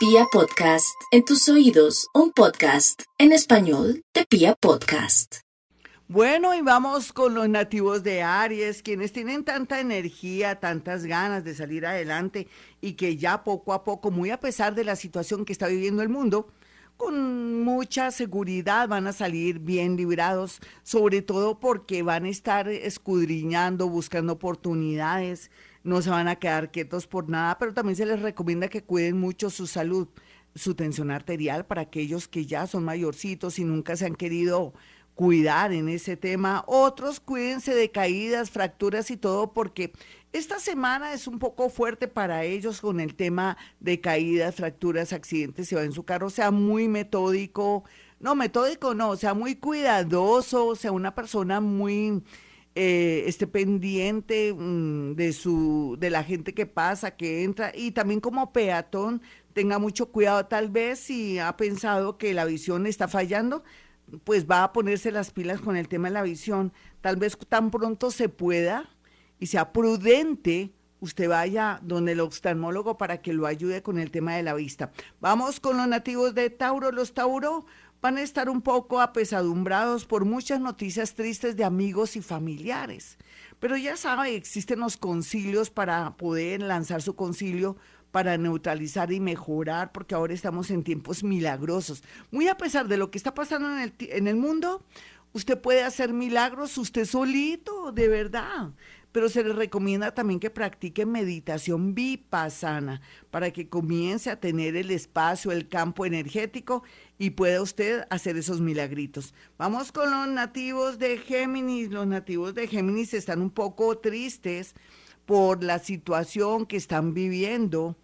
Pia Podcast, en tus oídos, un podcast en español de Pia Podcast. Bueno, y vamos con los nativos de Aries, quienes tienen tanta energía, tantas ganas de salir adelante y que ya poco a poco, muy a pesar de la situación que está viviendo el mundo, con mucha seguridad van a salir bien librados, sobre todo porque van a estar escudriñando, buscando oportunidades, no se van a quedar quietos por nada, pero también se les recomienda que cuiden mucho su salud, su tensión arterial para aquellos que ya son mayorcitos y nunca se han querido cuidar en ese tema. Otros cuídense de caídas, fracturas y todo, porque esta semana es un poco fuerte para ellos con el tema de caídas, fracturas, accidentes. Si va en su carro, sea muy metódico. No, metódico no, sea muy cuidadoso, sea una persona muy eh, esté pendiente mm, de su de la gente que pasa, que entra y también como peatón tenga mucho cuidado tal vez si ha pensado que la visión está fallando, pues va a ponerse las pilas con el tema de la visión. Tal vez tan pronto se pueda y sea prudente, usted vaya donde el oftalmólogo para que lo ayude con el tema de la vista. Vamos con los nativos de Tauro. Los Tauro van a estar un poco apesadumbrados por muchas noticias tristes de amigos y familiares. Pero ya sabe, existen los concilios para poder lanzar su concilio para neutralizar y mejorar, porque ahora estamos en tiempos milagrosos. Muy a pesar de lo que está pasando en el, en el mundo, usted puede hacer milagros usted solito, de verdad pero se les recomienda también que practique meditación vipassana para que comience a tener el espacio, el campo energético y pueda usted hacer esos milagritos. Vamos con los nativos de Géminis. Los nativos de Géminis están un poco tristes por la situación que están viviendo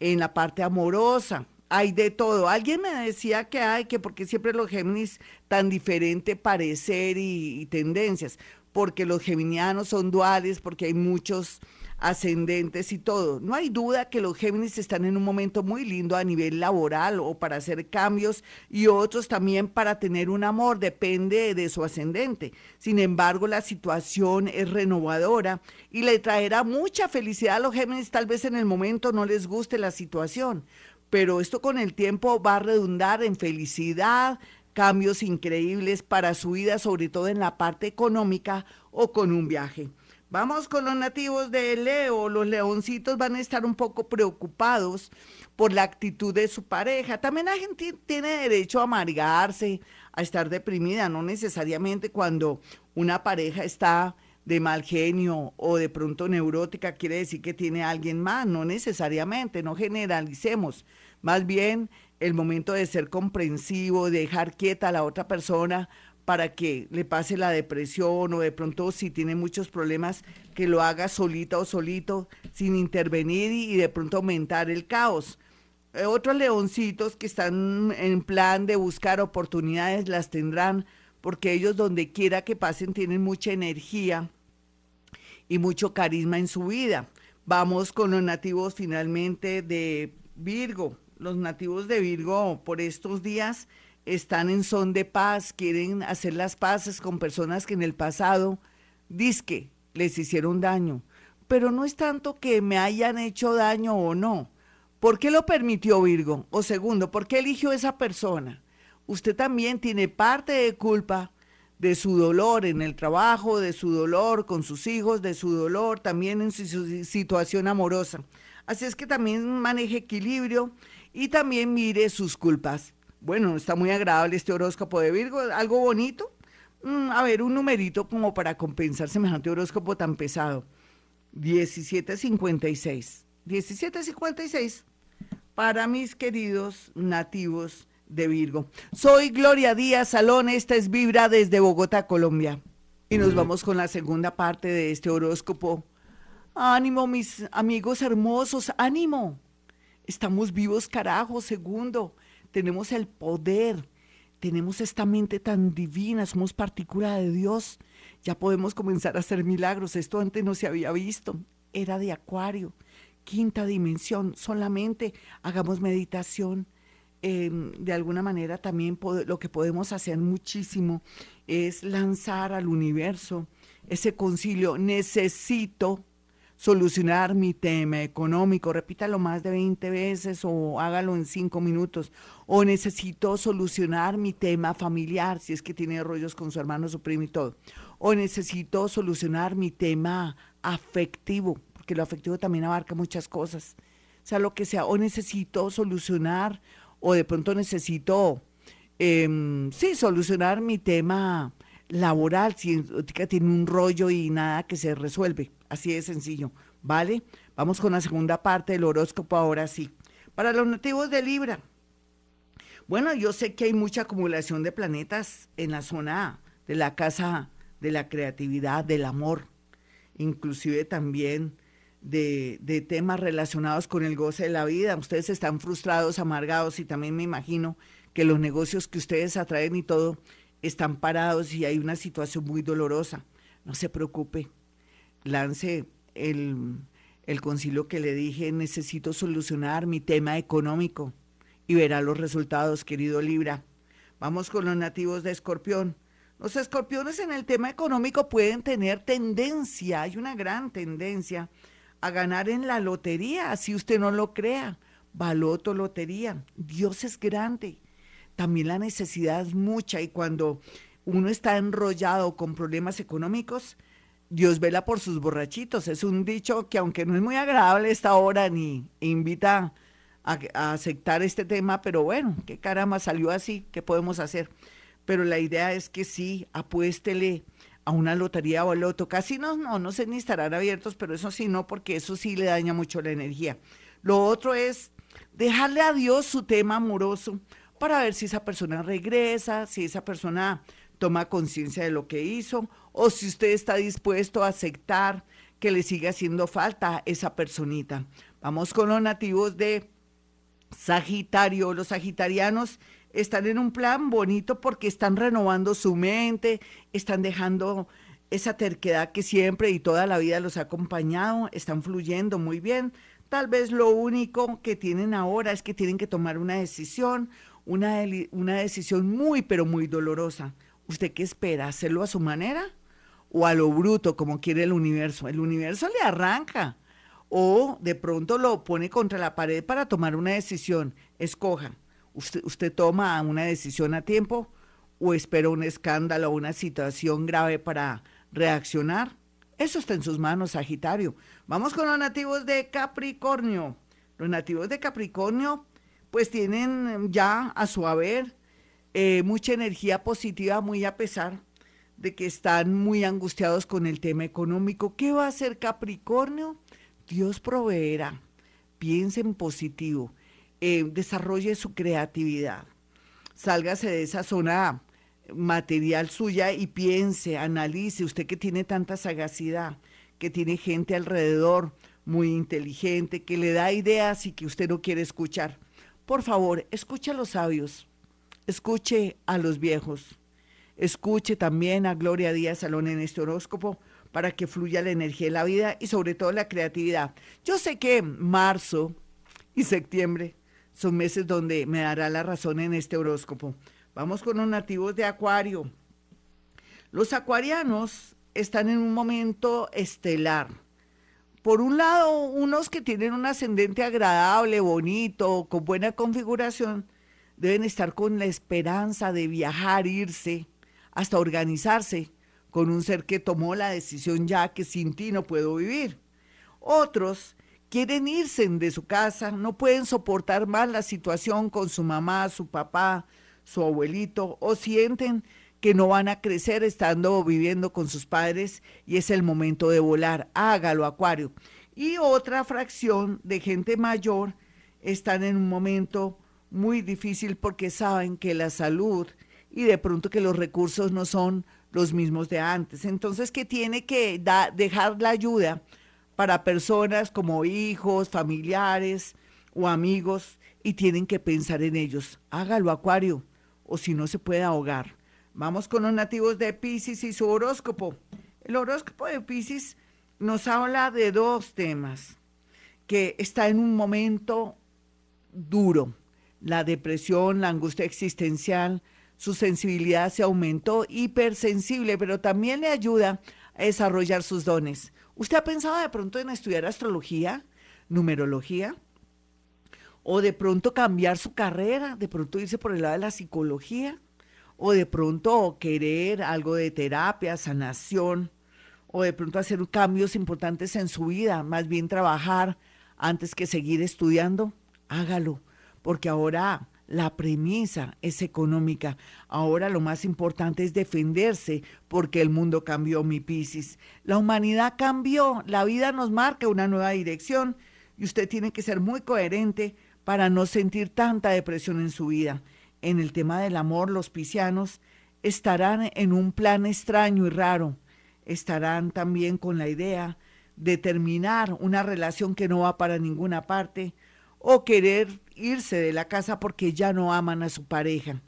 en la parte amorosa hay de todo. Alguien me decía que hay, que porque siempre los Géminis tan diferente parecer y, tendencias porque los geminianos son duales, porque hay muchos ascendentes y todo. No hay duda que los Géminis están en un momento muy lindo a nivel laboral o para hacer cambios y otros también para tener un amor, depende de su ascendente. Sin embargo, la situación es renovadora y le traerá mucha felicidad a los Géminis, tal vez en el momento no les guste la situación, pero esto con el tiempo va a redundar en felicidad, cambios increíbles para su vida, sobre todo en la parte económica o con un viaje. Vamos con los nativos de Leo. Los leoncitos van a estar un poco preocupados por la actitud de su pareja. También la gente tiene derecho a amargarse, a estar deprimida, no necesariamente cuando una pareja está de mal genio o de pronto neurótica quiere decir que tiene a alguien más, no necesariamente, no generalicemos. Más bien el momento de ser comprensivo, de dejar quieta a la otra persona para que le pase la depresión o de pronto si tiene muchos problemas, que lo haga solita o solito, sin intervenir y, de pronto aumentar el caos. Eh, otros leoncitos que están en plan de buscar oportunidades las tendrán, porque ellos donde quiera que pasen tienen mucha energía y mucho carisma en su vida. Vamos con los nativos finalmente de Virgo los nativos de Virgo por estos días están en son de paz, quieren hacer las paces con personas que en el pasado disque les hicieron daño. Pero no es tanto que me hayan hecho daño o no. ¿Por qué lo permitió Virgo? O segundo, ¿por qué eligió esa persona? Usted también tiene parte de culpa de su dolor en el trabajo, de su dolor con sus hijos, de su dolor también en su situación amorosa. Así es que también maneje equilibrio y también mire sus culpas. Bueno, está muy agradable este horóscopo de Virgo, algo bonito. Mm, a ver, un numerito como para compensar semejante horóscopo tan pesado. 1756. 1756 para mis queridos nativos de Virgo. Soy Gloria Díaz Salón, esta es Vibra desde Bogotá, Colombia. Y nos vamos con la segunda parte de este horóscopo. Ánimo, mis amigos hermosos, ánimo. Estamos vivos, carajo. Segundo, tenemos el poder. Tenemos esta mente tan divina, somos partícula de Dios. Ya podemos comenzar a hacer milagros. Esto antes no se había visto. Era de acuario, quinta dimensión. Solamente hagamos meditación. Em, de alguna manera también lo que podemos hacer muchísimo es lanzar al universo ese concilio. Necesito solucionar mi tema económico, repítalo más de 20 veces o hágalo en 5 minutos, o necesito solucionar mi tema familiar, si es que tiene rollos con su hermano, su primo y todo, o necesito solucionar mi tema afectivo, porque lo afectivo también abarca muchas cosas, o sea, lo que sea, o necesito solucionar, o de pronto necesito, em, sí, solucionar mi tema laboral, si tiene un rollo y nada que se resuelve. Así de sencillo, ¿vale? Vamos con la segunda parte del horóscopo ahora sí. Para los nativos de Libra. Bueno, yo sé que hay mucha acumulación de planetas en la zona de la casa de la creatividad, del amor, inclusive también de, de, temas relacionados con el goce de la vida. Ustedes están frustrados, amargados y también me imagino que los negocios que ustedes atraen y todo están parados y hay una situación muy dolorosa. No se preocupe, lance el, el concilio que le dije, necesito solucionar mi tema económico y verá los resultados, querido Libra. Vamos con los nativos de Escorpión. Los escorpiones en el tema económico pueden tener tendencia, hay una gran tendencia a ganar en la lotería, si usted no lo crea. Baloto, lotería. Dios es grande también la necesidad es mucha y cuando uno está enrollado con problemas económicos, Dios vela por sus borrachitos. Es un dicho que aunque no es muy agradable esta hora ni invita a, aceptar este tema, pero bueno, qué caramba, salió así, ¿qué podemos hacer? Pero la idea es que sí, apuéstele a una lotería o al loto. Casi no, no, no sé ni estarán abiertos, pero eso sí no, porque eso sí le daña mucho la energía. Lo otro es dejarle a Dios su tema amoroso para ver si esa persona regresa, si esa persona toma conciencia de lo que hizo o si usted está dispuesto a aceptar que le siga haciendo falta esa personita. Vamos con los nativos de Sagitario. Los sagitarianos están en un plan bonito porque están renovando su mente, están dejando esa terquedad que siempre y toda la vida los ha acompañado, están fluyendo muy bien. Tal vez lo único que tienen ahora es que tienen que tomar una decisión, una, una decisión muy, pero muy dolorosa. ¿Usted qué espera? ¿Hacerlo a su manera o a lo bruto, como quiere el universo? El universo le arranca o de pronto lo pone contra la pared para tomar una decisión. Escoja. ¿Usted, usted toma una decisión a tiempo o espera un escándalo o una situación grave para reaccionar? Eso está en sus manos, Sagitario. Vamos con los nativos de Capricornio. Los nativos de Capricornio pues tienen ya a su haber eh, mucha energía positiva, muy a pesar de que están muy angustiados con el tema económico. ¿Qué va a hacer Capricornio? Dios proveerá. Piense en positivo. Eh, desarrolle su creatividad. Sálgase de esa zona material suya y piense, analice, usted que tiene tanta sagacidad, que tiene gente alrededor muy inteligente, que le da ideas y que usted no quiere escuchar por favor, escuche a los sabios, escuche a los viejos, escuche también a Gloria Díaz Salón en este horóscopo para que fluya la energía de la vida y sobre todo la creatividad. Yo sé que marzo y septiembre son meses donde me dará la razón en este horóscopo. Vamos con los nativos de Acuario. Los acuarianos están en un momento estelar por un lado, unos que tienen un ascendente agradable, bonito, con buena configuración, deben estar con la esperanza de viajar, irse, hasta organizarse con un ser que tomó la decisión ya que sin ti no puedo vivir. Otros quieren irse de su casa, no pueden soportar más la situación con su mamá, su papá, su abuelito, o sienten que no van a crecer estando viviendo con sus padres y es el momento de volar. Hágalo, Acuario. Y otra fracción de gente mayor están en un momento muy difícil porque saben que la salud y de pronto que los recursos no son los mismos de antes. Entonces que tiene que dejar la ayuda para personas como hijos, familiares o amigos y tienen que pensar en ellos. Hágalo, Acuario, o si no se puede ahogar. Vamos con los nativos de Pisces y su horóscopo. El horóscopo de Pisces nos habla de dos temas, que está en un momento duro, la depresión, la angustia existencial, su sensibilidad se aumentó, hipersensible, pero también le ayuda a desarrollar sus dones. ¿Usted ha pensado de pronto en estudiar astrología, numerología? ¿O de pronto cambiar su carrera? ¿De pronto irse por el lado de la psicología? ¿O de pronto querer algo de terapia, sanación? ¿O de pronto hacer cambios importantes en su vida? Más bien trabajar antes que seguir estudiando. Hágalo, porque ahora la premisa es económica. Ahora lo más importante es defenderse porque el mundo cambió, mi Piscis. La humanidad cambió, la vida nos marca una nueva dirección y usted tiene que ser muy coherente para no sentir tanta depresión en su vida. En el tema del amor, los piscianos estarán en un plan extraño y raro. Estarán también con la idea de terminar una relación que no va para ninguna parte o querer irse de la casa porque ya no aman a su pareja.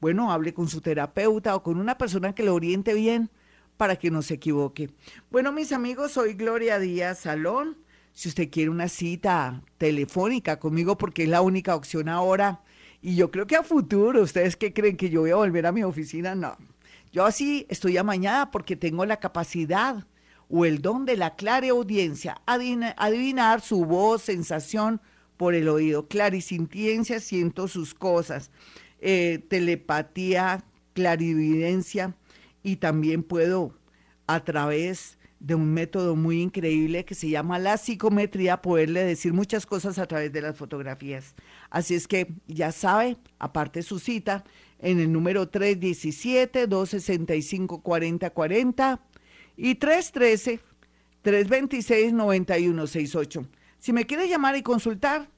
Bueno, hable con su terapeuta o con una persona que lo oriente bien para que no se equivoque. Bueno, mis amigos, soy Gloria Díaz Salón. Si usted quiere una cita telefónica conmigo, porque es la única opción ahora, y yo creo que a futuro, ¿ustedes qué creen que yo voy a volver a mi oficina? No. Yo así estoy amañada porque tengo la capacidad o el don de la clara audiencia, adivinar su voz, sensación, por el oído. Clarisintiencia, siento sus cosas. Eh, telepatía, clarividencia y también puedo a través de un método muy increíble que se llama la psicometría, poderle decir muchas cosas a través de las fotografías. Así es que ya sabe, aparte su cita, en el número 317-265-4040 y 313-326-9168. Si me quiere llamar y consultar,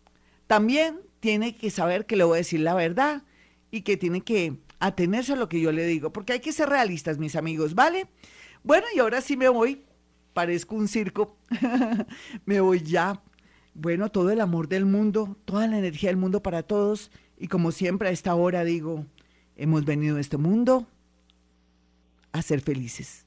también tiene que saber que le voy a decir la verdad y que tiene que atenerse a lo que yo le digo, porque hay que ser realistas, mis amigos, ¿vale? Bueno, y ahora sí me voy, parezco un circo, me voy ya. Bueno, todo el amor del mundo, toda la energía del mundo para todos, y como siempre a esta hora digo, hemos venido a este mundo a ser felices.